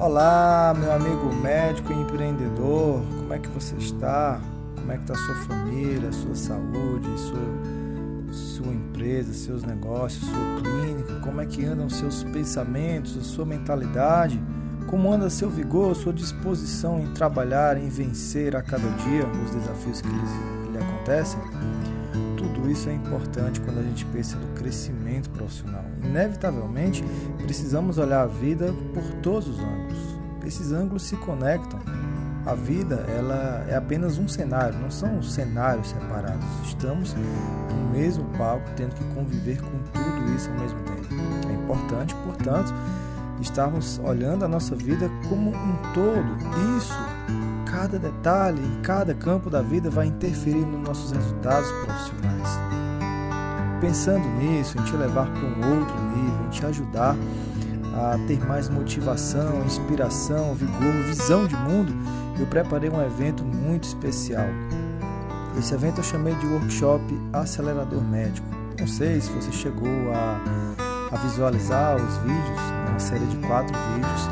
Olá, meu amigo médico e empreendedor, como é que você está? Como é que está sua família, sua saúde, sua, sua empresa, seus negócios, sua clínica? Como é que andam seus pensamentos, sua mentalidade? Como anda seu vigor, sua disposição em trabalhar, em vencer a cada dia os desafios que lhe, que lhe acontecem? Tudo isso é importante quando a gente pensa no crescimento profissional. Inevitavelmente, precisamos olhar a vida por todos os ângulos. Esses ângulos se conectam. A vida, ela é apenas um cenário, não são cenários separados. Estamos no mesmo palco, tendo que conviver com tudo isso ao mesmo tempo. É importante, portanto, estarmos olhando a nossa vida como um todo. Isso cada detalhe, em cada campo da vida vai interferir nos nossos resultados profissionais. Pensando nisso, em te levar para um outro nível, em te ajudar a ter mais motivação, inspiração, vigor, visão de mundo, eu preparei um evento muito especial. Esse evento eu chamei de Workshop Acelerador Médico. Não sei se você chegou a, a visualizar os vídeos, uma série de quatro vídeos.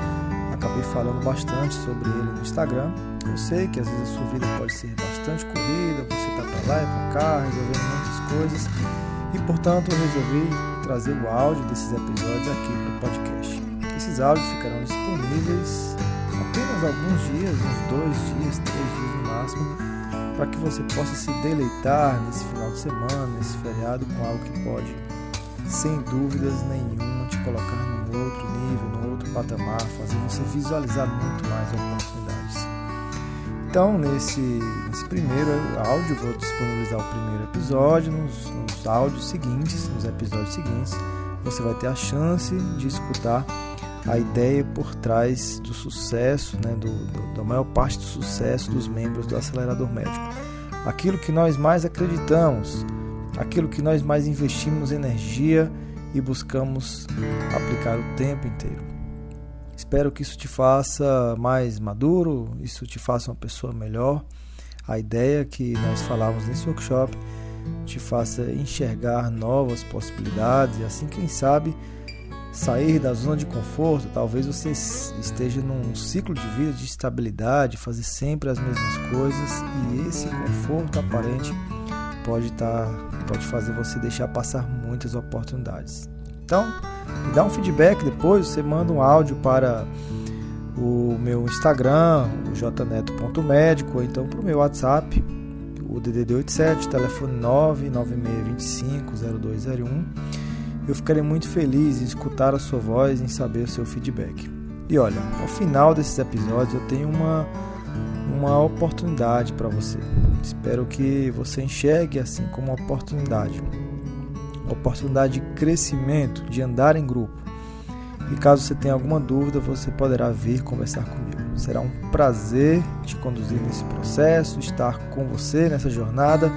Acabei falando bastante sobre ele no Instagram eu sei que às vezes a sua vida pode ser bastante corrida, você está para lá e para cá, resolvendo muitas coisas, e portanto eu resolvi trazer o áudio desses episódios aqui para o podcast. Esses áudios ficarão disponíveis apenas alguns dias, uns dois dias, três dias no máximo, para que você possa se deleitar nesse final de semana, nesse feriado, com algo que pode, sem dúvidas nenhuma, te colocar num outro nível, num outro patamar, fazer você visualizar muito mais a oportunidade. Então, nesse, nesse primeiro áudio, vou disponibilizar o primeiro episódio. Nos, nos áudios seguintes, nos episódios seguintes, você vai ter a chance de escutar a ideia por trás do sucesso, né, do, do, da maior parte do sucesso dos membros do Acelerador Médico. Aquilo que nós mais acreditamos, aquilo que nós mais investimos energia e buscamos aplicar o tempo inteiro. Espero que isso te faça mais maduro, isso te faça uma pessoa melhor. A ideia que nós falamos nesse workshop te faça enxergar novas possibilidades e assim, quem sabe, sair da zona de conforto. Talvez você esteja num ciclo de vida de estabilidade, fazer sempre as mesmas coisas e esse conforto aparente pode estar, tá, pode fazer você deixar passar muitas oportunidades. Então, me dá um feedback depois, você manda um áudio para o meu Instagram, o jneto.médico, ou então para o meu WhatsApp, o DDD 87, telefone 996250201. Eu ficarei muito feliz em escutar a sua voz, em saber o seu feedback. E olha, ao final desses episódios eu tenho uma, uma oportunidade para você. Espero que você enxergue assim como uma oportunidade oportunidade de crescimento, de andar em grupo. E caso você tenha alguma dúvida, você poderá vir conversar comigo. Será um prazer te conduzir nesse processo, estar com você nessa jornada.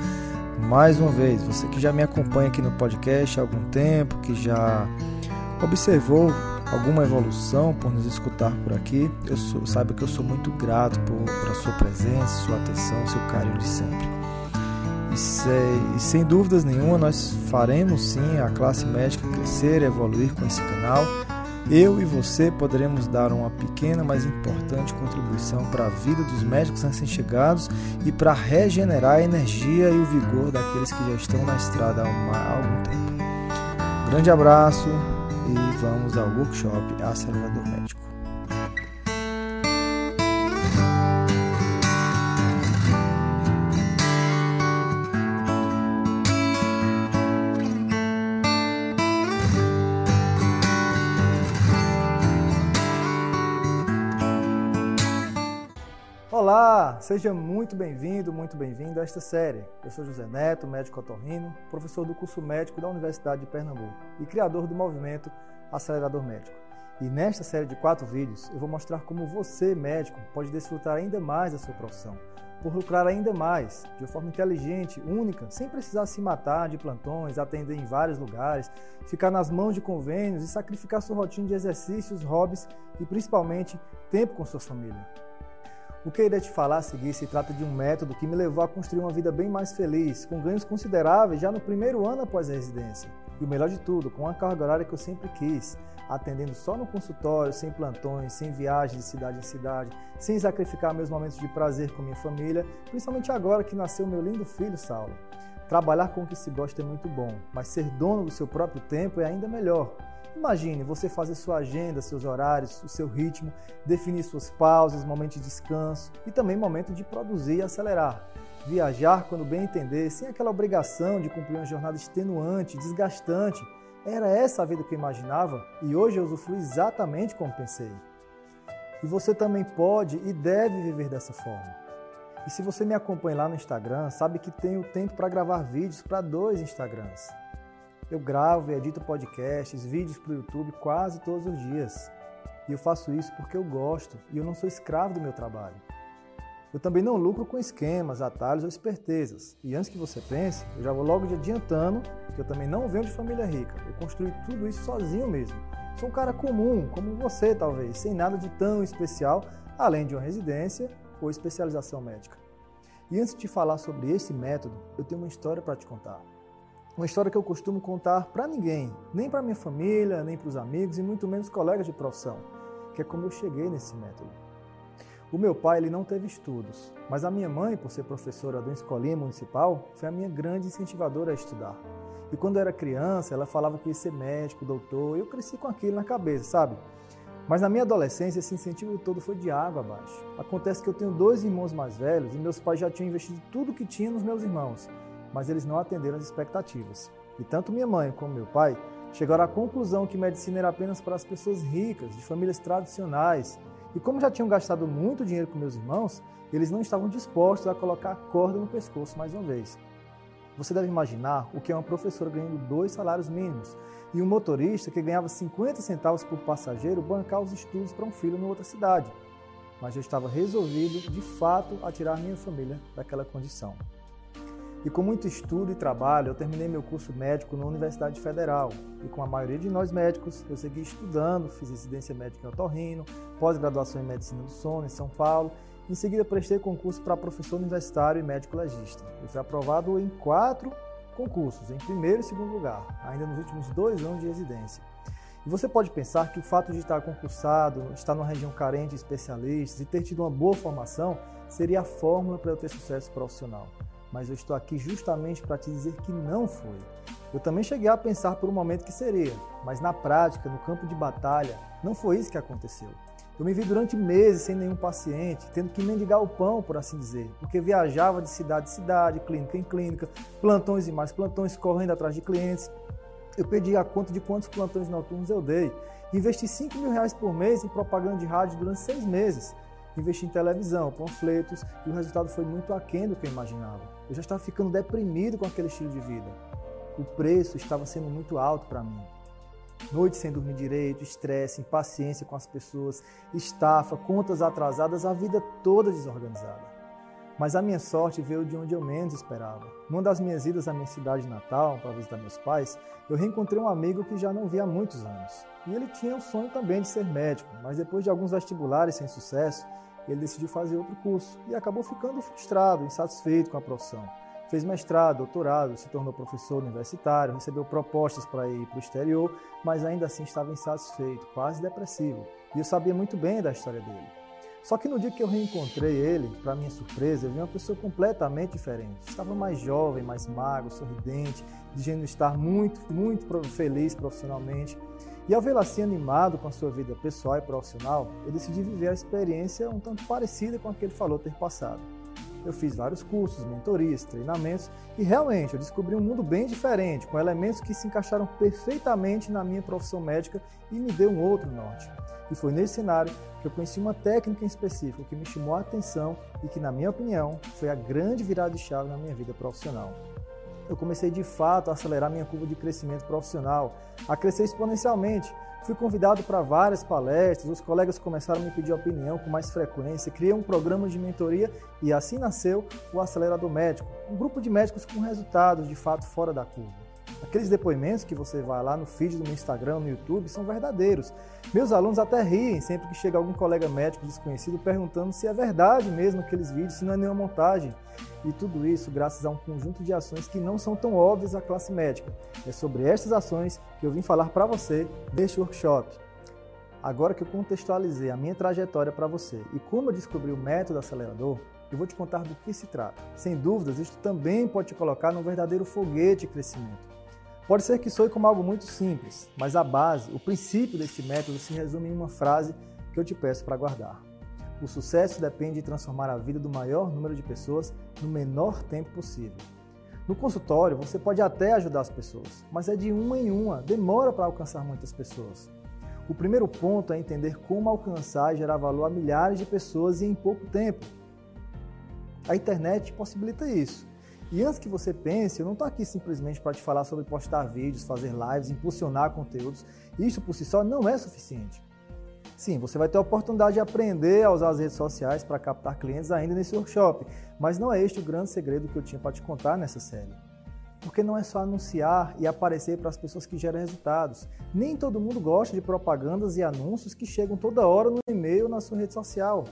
Mais uma vez, você que já me acompanha aqui no podcast há algum tempo, que já observou alguma evolução por nos escutar por aqui, eu sou, saiba que eu sou muito grato por, por sua presença, sua atenção, seu carinho de sempre. E, e sem dúvidas nenhuma, nós faremos sim a classe médica crescer evoluir com esse canal. Eu e você poderemos dar uma pequena, mas importante contribuição para a vida dos médicos recém-chegados e para regenerar a energia e o vigor daqueles que já estão na estrada há, há algum tempo. grande abraço e vamos ao workshop Acelerador Médico. Olá, seja muito bem-vindo, muito bem-vindo a esta série. Eu sou José Neto, médico otorrino, professor do curso médico da Universidade de Pernambuco e criador do movimento Acelerador Médico. E nesta série de quatro vídeos eu vou mostrar como você, médico, pode desfrutar ainda mais da sua profissão, por lucrar ainda mais, de forma inteligente, única, sem precisar se matar de plantões, atender em vários lugares, ficar nas mãos de convênios e sacrificar sua rotina de exercícios, hobbies e principalmente tempo com sua família. O que irei te falar a seguir se trata de um método que me levou a construir uma vida bem mais feliz, com ganhos consideráveis já no primeiro ano após a residência. E o melhor de tudo, com uma carga horária que eu sempre quis, atendendo só no consultório, sem plantões, sem viagens de cidade em cidade, sem sacrificar meus momentos de prazer com minha família, principalmente agora que nasceu meu lindo filho, Saulo. Trabalhar com o que se gosta é muito bom, mas ser dono do seu próprio tempo é ainda melhor. Imagine você fazer sua agenda, seus horários, o seu ritmo, definir suas pausas, momentos de descanso e também momento de produzir e acelerar. Viajar quando bem entender, sem aquela obrigação de cumprir uma jornada extenuante, desgastante. Era essa a vida que eu imaginava e hoje eu usufruo exatamente como pensei. E você também pode e deve viver dessa forma. E se você me acompanha lá no Instagram, sabe que tenho tempo para gravar vídeos para dois Instagrams. Eu gravo e edito podcasts, vídeos para o YouTube quase todos os dias. E eu faço isso porque eu gosto e eu não sou escravo do meu trabalho. Eu também não lucro com esquemas, atalhos ou espertezas. E antes que você pense, eu já vou logo adiantando que eu também não venho de família rica. Eu construí tudo isso sozinho mesmo. Sou um cara comum, como você talvez, sem nada de tão especial, além de uma residência ou especialização médica. E antes de falar sobre esse método, eu tenho uma história para te contar. Uma história que eu costumo contar para ninguém, nem para minha família, nem para os amigos e muito menos colegas de profissão, que é como eu cheguei nesse método. O meu pai ele não teve estudos, mas a minha mãe, por ser professora da escolinha municipal, foi a minha grande incentivadora a estudar. E quando eu era criança, ela falava que ia ser médico, doutor, e eu cresci com aquilo na cabeça, sabe? Mas na minha adolescência, esse incentivo todo foi de água abaixo. Acontece que eu tenho dois irmãos mais velhos e meus pais já tinham investido tudo que tinha nos meus irmãos mas eles não atenderam as expectativas. E tanto minha mãe como meu pai chegaram à conclusão que medicina era apenas para as pessoas ricas, de famílias tradicionais. E como já tinham gastado muito dinheiro com meus irmãos, eles não estavam dispostos a colocar a corda no pescoço mais uma vez. Você deve imaginar o que é uma professora ganhando dois salários mínimos e um motorista que ganhava 50 centavos por passageiro bancar os estudos para um filho em outra cidade. Mas eu estava resolvido, de fato, a tirar minha família daquela condição. E com muito estudo e trabalho, eu terminei meu curso médico na Universidade Federal. E com a maioria de nós médicos, eu segui estudando, fiz residência médica em Otorrino, pós-graduação em Medicina do Sono em São Paulo. Em seguida, prestei concurso para professor universitário e médico legista. E fui aprovado em quatro concursos, em primeiro e segundo lugar, ainda nos últimos dois anos de residência. E você pode pensar que o fato de estar concursado, estar numa região carente de especialistas e ter tido uma boa formação seria a fórmula para eu ter sucesso profissional mas eu estou aqui justamente para te dizer que não foi. Eu também cheguei a pensar por um momento que seria, mas na prática, no campo de batalha, não foi isso que aconteceu. Eu me vi durante meses sem nenhum paciente, tendo que mendigar o pão, por assim dizer, porque viajava de cidade em cidade, clínica em clínica, plantões e mais plantões, correndo atrás de clientes. Eu perdi a conta de quantos plantões noturnos eu dei. Investi 5 mil reais por mês em propaganda de rádio durante seis meses investi em televisão, panfletos, e o resultado foi muito aquém do que eu imaginava. Eu já estava ficando deprimido com aquele estilo de vida. O preço estava sendo muito alto para mim. Noites sem dormir direito, estresse, impaciência com as pessoas, estafa, contas atrasadas, a vida toda desorganizada. Mas a minha sorte veio de onde eu menos esperava. Numa das minhas idas à minha cidade natal, para visitar meus pais, eu reencontrei um amigo que já não via há muitos anos. E ele tinha o sonho também de ser médico, mas depois de alguns vestibulares sem sucesso, ele decidiu fazer outro curso e acabou ficando frustrado, insatisfeito com a profissão. Fez mestrado, doutorado, se tornou professor universitário, recebeu propostas para ir para o exterior, mas ainda assim estava insatisfeito, quase depressivo. E eu sabia muito bem da história dele. Só que no dia que eu reencontrei ele, para minha surpresa, eu vi uma pessoa completamente diferente. Estava mais jovem, mais magro, sorridente, dizendo estar muito, muito feliz profissionalmente. E ao vê-lo assim animado com a sua vida pessoal e profissional, eu decidi viver a experiência um tanto parecida com a que ele falou ter passado. Eu fiz vários cursos, mentorias, treinamentos e realmente eu descobri um mundo bem diferente, com elementos que se encaixaram perfeitamente na minha profissão médica e me deu um outro norte. E foi nesse cenário que eu conheci uma técnica em específico que me chamou a atenção e que, na minha opinião, foi a grande virada de chave na minha vida profissional eu comecei de fato a acelerar minha curva de crescimento profissional, a crescer exponencialmente. Fui convidado para várias palestras, os colegas começaram a me pedir opinião com mais frequência, criei um programa de mentoria e assim nasceu o Acelerador Médico, um grupo de médicos com resultados de fato fora da curva. Aqueles depoimentos que você vai lá no feed do meu Instagram, no YouTube, são verdadeiros. Meus alunos até riem sempre que chega algum colega médico desconhecido perguntando se é verdade mesmo aqueles vídeos, se não é nenhuma montagem. E tudo isso graças a um conjunto de ações que não são tão óbvias à classe médica. É sobre estas ações que eu vim falar para você deste workshop. Agora que eu contextualizei a minha trajetória para você e como eu descobri o método acelerador, eu vou te contar do que se trata. Sem dúvidas, isto também pode te colocar num verdadeiro foguete de crescimento. Pode ser que soe como algo muito simples, mas a base, o princípio deste método se resume em uma frase que eu te peço para guardar. O sucesso depende de transformar a vida do maior número de pessoas no menor tempo possível. No consultório, você pode até ajudar as pessoas, mas é de uma em uma, demora para alcançar muitas pessoas. O primeiro ponto é entender como alcançar e gerar valor a milhares de pessoas em pouco tempo. A internet possibilita isso. E antes que você pense, eu não estou aqui simplesmente para te falar sobre postar vídeos, fazer lives, impulsionar conteúdos. Isso por si só não é suficiente. Sim, você vai ter a oportunidade de aprender a usar as redes sociais para captar clientes ainda nesse workshop, mas não é este o grande segredo que eu tinha para te contar nessa série. Porque não é só anunciar e aparecer para as pessoas que geram resultados. Nem todo mundo gosta de propagandas e anúncios que chegam toda hora no e-mail na sua rede social.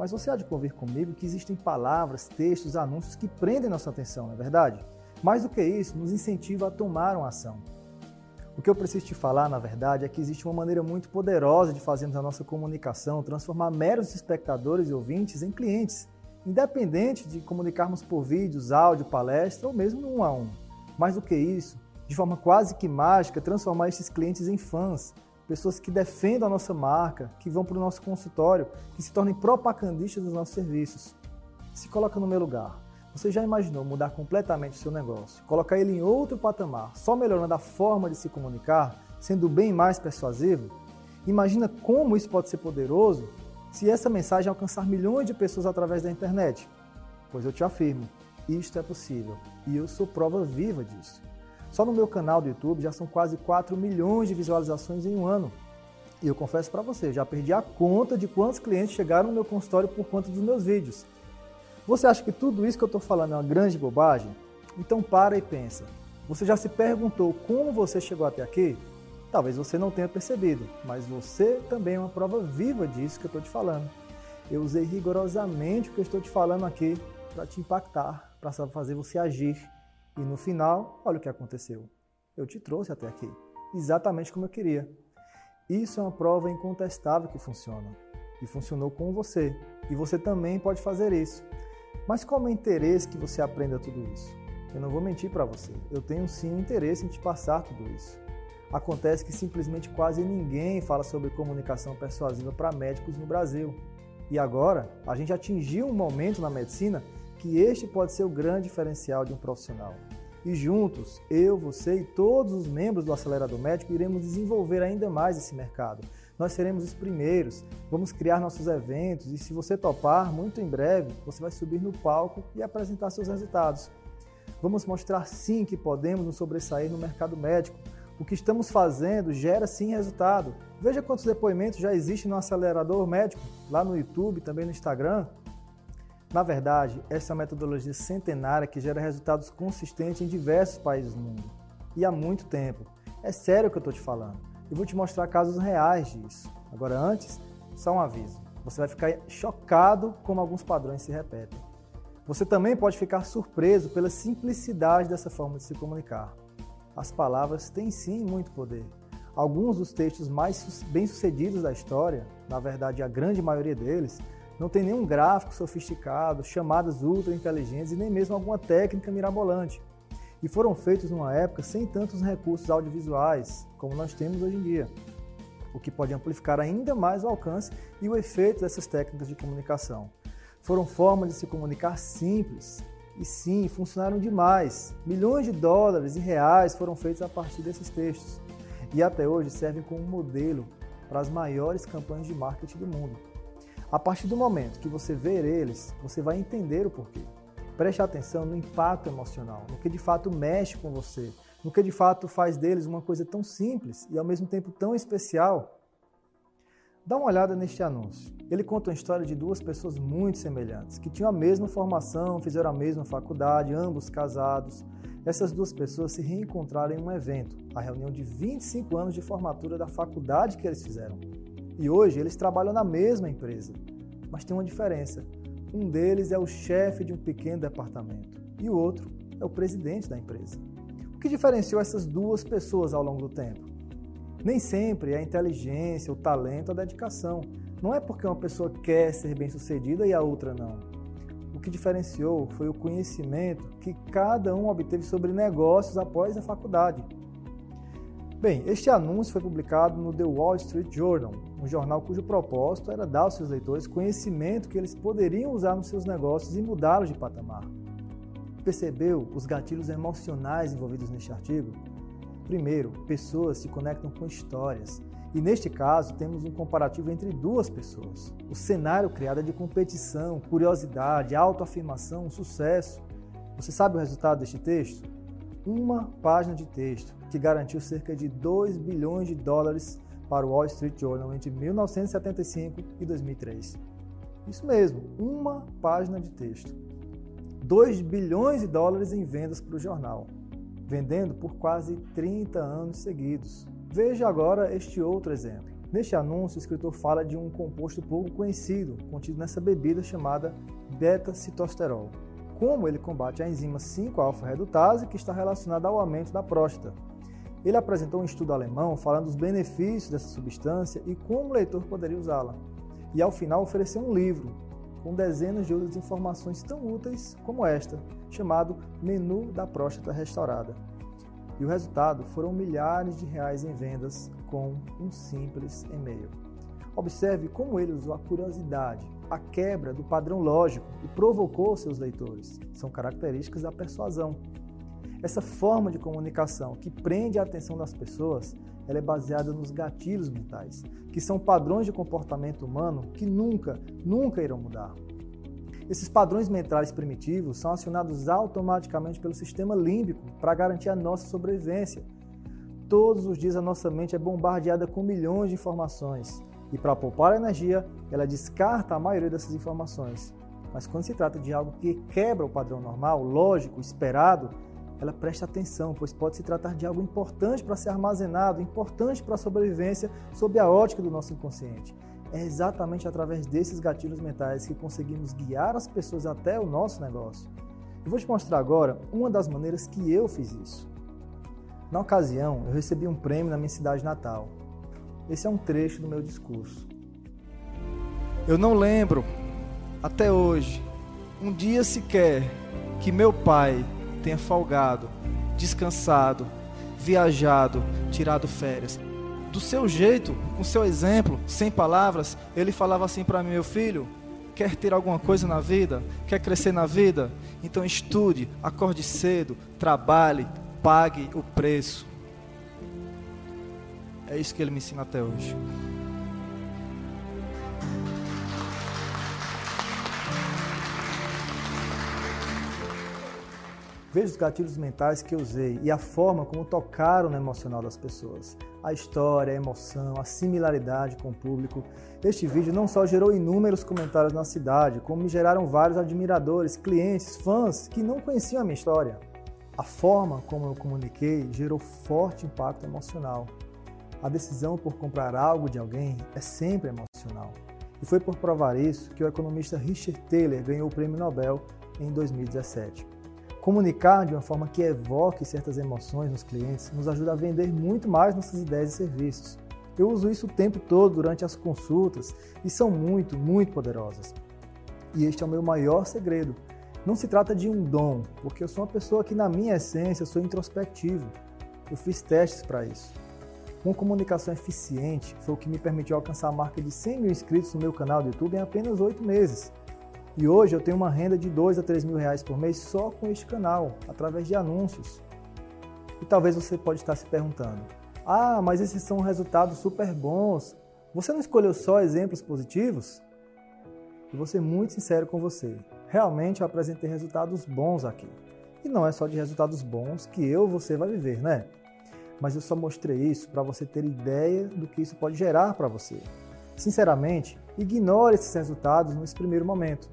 Mas você há de convir comigo que existem palavras, textos, anúncios que prendem nossa atenção, não é verdade? Mais do que isso, nos incentiva a tomar uma ação. O que eu preciso te falar, na verdade, é que existe uma maneira muito poderosa de fazermos a nossa comunicação transformar meros espectadores e ouvintes em clientes, independente de comunicarmos por vídeos, áudio, palestra ou mesmo um a um. Mais do que isso, de forma quase que mágica, transformar esses clientes em fãs, pessoas que defendam a nossa marca, que vão para o nosso consultório, que se tornem propagandistas dos nossos serviços. Se coloca no meu lugar. Você já imaginou mudar completamente o seu negócio, colocar ele em outro patamar, só melhorando a forma de se comunicar, sendo bem mais persuasivo? Imagina como isso pode ser poderoso se essa mensagem alcançar milhões de pessoas através da internet. Pois eu te afirmo, isto é possível e eu sou prova viva disso. Só no meu canal do YouTube já são quase 4 milhões de visualizações em um ano. E eu confesso para você, já perdi a conta de quantos clientes chegaram no meu consultório por conta dos meus vídeos. Você acha que tudo isso que eu estou falando é uma grande bobagem? Então para e pensa. Você já se perguntou como você chegou até aqui? Talvez você não tenha percebido, mas você também é uma prova viva disso que eu estou te falando. Eu usei rigorosamente o que eu estou te falando aqui para te impactar, para fazer você agir e no final, olha o que aconteceu. Eu te trouxe até aqui, exatamente como eu queria. Isso é uma prova incontestável que funciona. E funcionou com você. E você também pode fazer isso. Mas qual é o interesse que você aprenda tudo isso? Eu não vou mentir para você. Eu tenho sim interesse em te passar tudo isso. Acontece que simplesmente quase ninguém fala sobre comunicação persuasiva para médicos no Brasil. E agora, a gente atingiu um momento na medicina que este pode ser o grande diferencial de um profissional. E juntos, eu, você e todos os membros do Acelerador Médico iremos desenvolver ainda mais esse mercado. Nós seremos os primeiros, vamos criar nossos eventos e, se você topar, muito em breve você vai subir no palco e apresentar seus resultados. Vamos mostrar sim que podemos nos sobressair no mercado médico. O que estamos fazendo gera sim resultado. Veja quantos depoimentos já existem no Acelerador Médico, lá no YouTube, também no Instagram. Na verdade, essa é uma metodologia centenária que gera resultados consistentes em diversos países do mundo. E há muito tempo. É sério o que eu estou te falando. Eu vou te mostrar casos reais disso. Agora, antes, só um aviso. Você vai ficar chocado como alguns padrões se repetem. Você também pode ficar surpreso pela simplicidade dessa forma de se comunicar. As palavras têm sim muito poder. Alguns dos textos mais bem-sucedidos da história, na verdade a grande maioria deles, não tem nenhum gráfico sofisticado, chamadas ultra inteligentes e nem mesmo alguma técnica mirabolante. E foram feitos numa época sem tantos recursos audiovisuais como nós temos hoje em dia, o que pode amplificar ainda mais o alcance e o efeito dessas técnicas de comunicação. Foram formas de se comunicar simples e sim, funcionaram demais. Milhões de dólares e reais foram feitos a partir desses textos e até hoje servem como modelo para as maiores campanhas de marketing do mundo. A partir do momento que você ver eles, você vai entender o porquê. Preste atenção no impacto emocional, no que de fato mexe com você, no que de fato faz deles uma coisa tão simples e ao mesmo tempo tão especial. Dá uma olhada neste anúncio. Ele conta uma história de duas pessoas muito semelhantes, que tinham a mesma formação, fizeram a mesma faculdade, ambos casados. Essas duas pessoas se reencontraram em um evento, a reunião de 25 anos de formatura da faculdade que eles fizeram. E hoje eles trabalham na mesma empresa. Mas tem uma diferença. Um deles é o chefe de um pequeno departamento e o outro é o presidente da empresa. O que diferenciou essas duas pessoas ao longo do tempo? Nem sempre é a inteligência, o talento, a dedicação. Não é porque uma pessoa quer ser bem-sucedida e a outra não. O que diferenciou foi o conhecimento que cada um obteve sobre negócios após a faculdade. Bem, este anúncio foi publicado no The Wall Street Journal, um jornal cujo propósito era dar aos seus leitores conhecimento que eles poderiam usar nos seus negócios e mudá-los de patamar. Percebeu os gatilhos emocionais envolvidos neste artigo? Primeiro, pessoas se conectam com histórias. E neste caso, temos um comparativo entre duas pessoas. O cenário criado é de competição, curiosidade, autoafirmação, sucesso. Você sabe o resultado deste texto? Uma página de texto que garantiu cerca de 2 bilhões de dólares para o Wall Street Journal entre 1975 e 2003. Isso mesmo, uma página de texto. 2 bilhões de dólares em vendas para o jornal vendendo por quase 30 anos seguidos. Veja agora este outro exemplo. Neste anúncio, o escritor fala de um composto pouco conhecido contido nessa bebida chamada beta-citosterol. Como ele combate a enzima 5-alfa-redutase que está relacionada ao aumento da próstata. Ele apresentou um estudo alemão falando dos benefícios dessa substância e como o leitor poderia usá-la. E ao final ofereceu um livro com dezenas de outras informações tão úteis como esta, chamado Menu da Próstata Restaurada. E o resultado foram milhares de reais em vendas com um simples e-mail. Observe como ele usou a curiosidade, a quebra do padrão lógico e provocou seus leitores. São características da persuasão. Essa forma de comunicação que prende a atenção das pessoas, ela é baseada nos gatilhos mentais, que são padrões de comportamento humano que nunca, nunca irão mudar. Esses padrões mentais primitivos são acionados automaticamente pelo sistema límbico para garantir a nossa sobrevivência. Todos os dias a nossa mente é bombardeada com milhões de informações e para poupar energia, ela descarta a maioria dessas informações. Mas quando se trata de algo que quebra o padrão normal, lógico, esperado, ela presta atenção, pois pode se tratar de algo importante para ser armazenado, importante para a sobrevivência sob a ótica do nosso inconsciente. É exatamente através desses gatilhos mentais que conseguimos guiar as pessoas até o nosso negócio. Eu vou te mostrar agora uma das maneiras que eu fiz isso. Na ocasião, eu recebi um prêmio na minha cidade natal. Esse é um trecho do meu discurso. Eu não lembro, até hoje, um dia sequer que meu pai tenha folgado, descansado, viajado, tirado férias. Do seu jeito, com seu exemplo, sem palavras, ele falava assim para mim: meu filho, quer ter alguma coisa na vida? Quer crescer na vida? Então estude, acorde cedo, trabalhe, pague o preço. É isso que ele me ensina até hoje. Veja os gatilhos mentais que usei e a forma como tocaram no emocional das pessoas. A história, a emoção, a similaridade com o público. Este vídeo não só gerou inúmeros comentários na cidade, como me geraram vários admiradores, clientes, fãs que não conheciam a minha história. A forma como eu comuniquei gerou forte impacto emocional. A decisão por comprar algo de alguém é sempre emocional. E foi por provar isso que o economista Richard Taylor ganhou o Prêmio Nobel em 2017. Comunicar de uma forma que evoque certas emoções nos clientes nos ajuda a vender muito mais nossas ideias e serviços. Eu uso isso o tempo todo durante as consultas e são muito, muito poderosas. E este é o meu maior segredo. Não se trata de um dom, porque eu sou uma pessoa que, na minha essência, sou introspectivo. Eu fiz testes para isso. Uma comunicação eficiente foi o que me permitiu alcançar a marca de 100 mil inscritos no meu canal do YouTube em apenas 8 meses. E hoje eu tenho uma renda de 2 a 3 mil reais por mês só com este canal, através de anúncios. E talvez você pode estar se perguntando: ah, mas esses são resultados super bons. Você não escolheu só exemplos positivos? E vou ser muito sincero com você. Realmente eu apresentei resultados bons aqui. E não é só de resultados bons que eu você vai viver, né? Mas eu só mostrei isso para você ter ideia do que isso pode gerar para você. Sinceramente, ignore esses resultados nesse primeiro momento.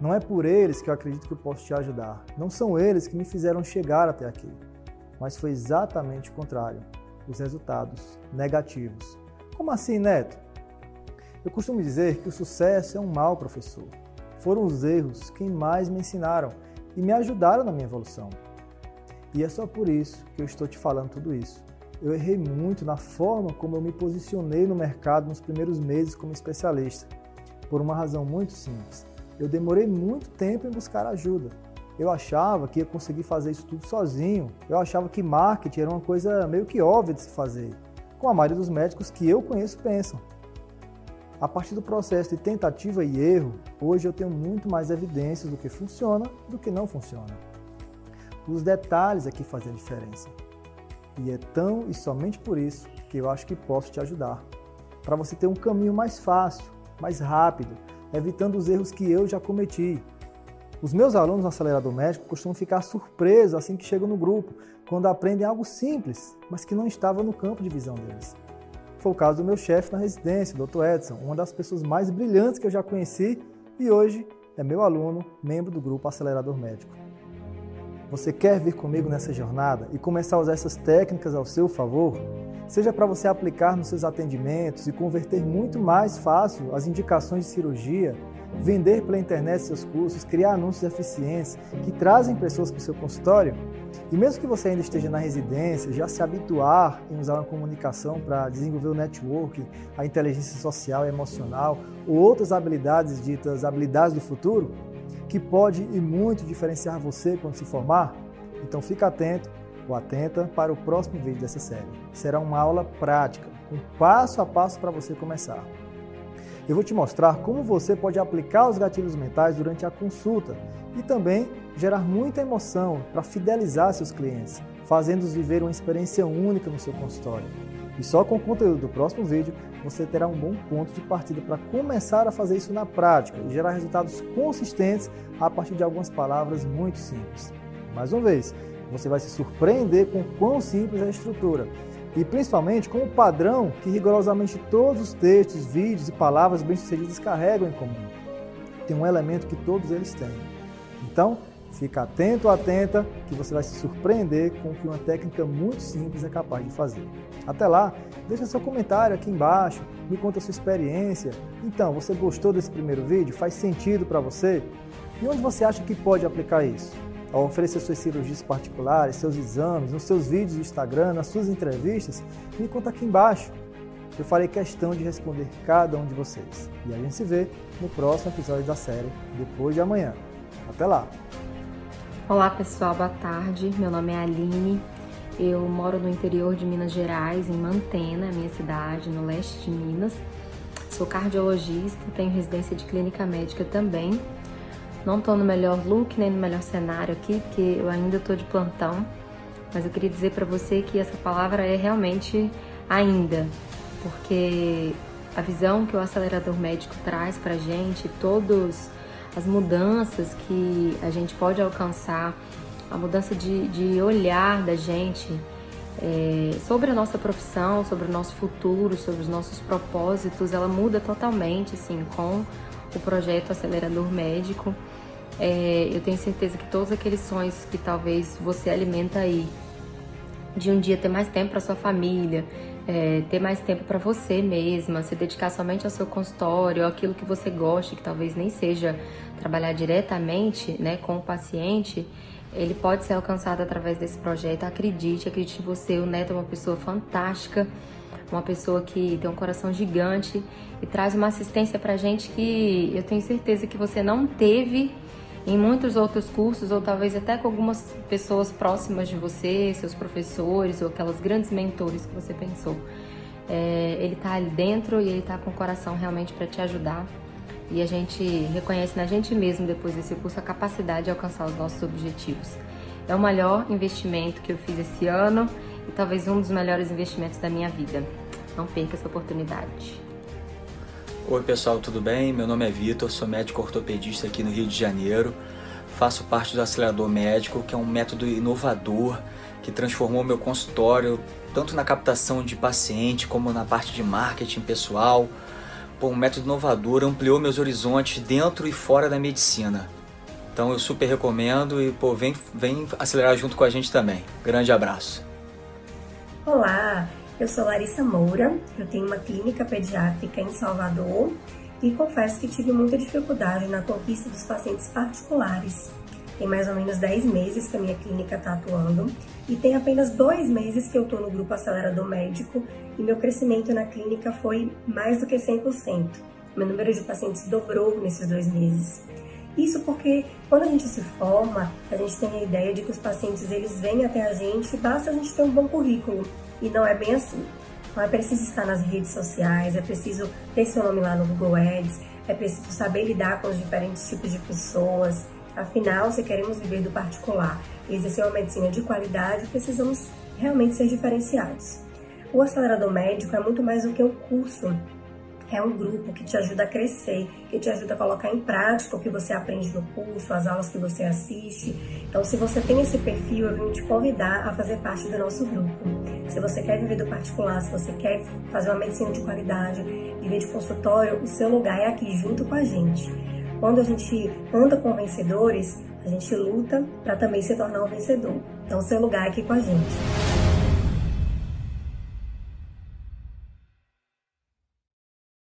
Não é por eles que eu acredito que eu posso te ajudar. Não são eles que me fizeram chegar até aqui. Mas foi exatamente o contrário. Os resultados negativos. Como assim, Neto? Eu costumo dizer que o sucesso é um mau professor. Foram os erros quem mais me ensinaram e me ajudaram na minha evolução. E é só por isso que eu estou te falando tudo isso. Eu errei muito na forma como eu me posicionei no mercado nos primeiros meses como especialista, por uma razão muito simples. Eu demorei muito tempo em buscar ajuda. Eu achava que ia conseguir fazer isso tudo sozinho. Eu achava que marketing era uma coisa meio que óbvia de se fazer, como a maioria dos médicos que eu conheço pensam. A partir do processo de tentativa e erro, hoje eu tenho muito mais evidências do que funciona do que não funciona. Os detalhes aqui fazem a diferença. E é tão e somente por isso que eu acho que posso te ajudar. Para você ter um caminho mais fácil, mais rápido, evitando os erros que eu já cometi. Os meus alunos no acelerador médico costumam ficar surpresos assim que chegam no grupo, quando aprendem algo simples, mas que não estava no campo de visão deles. Foi o caso do meu chefe na residência, Dr. Edson, uma das pessoas mais brilhantes que eu já conheci e hoje é meu aluno, membro do grupo Acelerador Médico. Você quer vir comigo nessa jornada e começar a usar essas técnicas ao seu favor? Seja para você aplicar nos seus atendimentos e converter muito mais fácil as indicações de cirurgia, vender pela internet seus cursos, criar anúncios eficientes que trazem pessoas para o seu consultório? E mesmo que você ainda esteja na residência, já se habituar em usar uma comunicação para desenvolver o network, a inteligência social e emocional ou outras habilidades ditas habilidades do futuro, que pode e muito diferenciar você quando se formar, então fica atento ou atenta para o próximo vídeo dessa série. Será uma aula prática, com passo a passo para você começar. Eu vou te mostrar como você pode aplicar os gatilhos mentais durante a consulta e também gerar muita emoção para fidelizar seus clientes, fazendo-os viver uma experiência única no seu consultório. E só com o conteúdo do próximo vídeo você terá um bom ponto de partida para começar a fazer isso na prática e gerar resultados consistentes a partir de algumas palavras muito simples. Mais uma vez, você vai se surpreender com quão simples é a estrutura e principalmente com o padrão que rigorosamente todos os textos, vídeos e palavras bem-sucedidas carregam em comum. Tem um elemento que todos eles têm. Então, fica atento atenta que você vai se surpreender com o que uma técnica muito simples é capaz de fazer. Até lá, deixa seu comentário aqui embaixo, me conta sua experiência. Então, você gostou desse primeiro vídeo? Faz sentido para você? E onde você acha que pode aplicar isso? Ao oferecer suas cirurgias particulares, seus exames, nos seus vídeos do Instagram, nas suas entrevistas, me conta aqui embaixo. Eu farei questão de responder cada um de vocês. E a gente se vê no próximo episódio da série, depois de amanhã. Até lá! Olá pessoal, boa tarde. Meu nome é Aline. Eu moro no interior de Minas Gerais, em Mantena, minha cidade, no leste de Minas. Sou cardiologista, tenho residência de clínica médica também não tô no melhor look nem no melhor cenário aqui, porque eu ainda tô de plantão, mas eu queria dizer para você que essa palavra é realmente ainda, porque a visão que o acelerador médico traz pra gente, todas as mudanças que a gente pode alcançar, a mudança de, de olhar da gente é, sobre a nossa profissão, sobre o nosso futuro, sobre os nossos propósitos, ela muda totalmente, assim, com o projeto Acelerador Médico. É, eu tenho certeza que todos aqueles sonhos que talvez você alimenta aí, de um dia ter mais tempo para sua família, é, ter mais tempo para você mesma, se dedicar somente ao seu consultório, aquilo que você gosta, que talvez nem seja trabalhar diretamente né, com o paciente, ele pode ser alcançado através desse projeto. Acredite, acredite em você. O Neto é uma pessoa fantástica uma pessoa que tem um coração gigante e traz uma assistência pra gente que eu tenho certeza que você não teve em muitos outros cursos, ou talvez até com algumas pessoas próximas de você, seus professores, ou aquelas grandes mentores que você pensou. É, ele está ali dentro e ele está com o coração realmente para te ajudar. E a gente reconhece na gente mesmo, depois desse curso, a capacidade de alcançar os nossos objetivos. É o melhor investimento que eu fiz esse ano e talvez um dos melhores investimentos da minha vida. Não perca essa oportunidade. Oi pessoal, tudo bem? Meu nome é Vitor, sou médico ortopedista aqui no Rio de Janeiro. Faço parte do Acelerador Médico, que é um método inovador que transformou meu consultório tanto na captação de paciente como na parte de marketing pessoal, pô, um método inovador, ampliou meus horizontes dentro e fora da medicina. Então eu super recomendo e pô, vem, vem acelerar junto com a gente também. Grande abraço. Olá, eu sou Larissa Moura, eu tenho uma clínica pediátrica em Salvador e confesso que tive muita dificuldade na conquista dos pacientes particulares. Tem mais ou menos 10 meses que a minha clínica está atuando e tem apenas dois meses que eu estou no grupo acelerador médico e meu crescimento na clínica foi mais do que 100%. Meu número de pacientes dobrou nesses dois meses. Isso porque quando a gente se forma, a gente tem a ideia de que os pacientes eles vêm até a gente, basta a gente ter um bom currículo. E não é bem assim. Então é preciso estar nas redes sociais, é preciso ter seu nome lá no Google Ads, é preciso saber lidar com os diferentes tipos de pessoas. Afinal, se queremos viver do particular e exercer uma medicina de qualidade, precisamos realmente ser diferenciados. O acelerador médico é muito mais do que um curso é um grupo que te ajuda a crescer, que te ajuda a colocar em prática o que você aprende no curso, as aulas que você assiste. Então, se você tem esse perfil, eu vim te convidar a fazer parte do nosso grupo. Se você quer viver do particular, se você quer fazer uma medicina de qualidade, viver de consultório, o seu lugar é aqui junto com a gente. Quando a gente anda com vencedores, a gente luta para também se tornar um vencedor. Então, o seu lugar é aqui com a gente.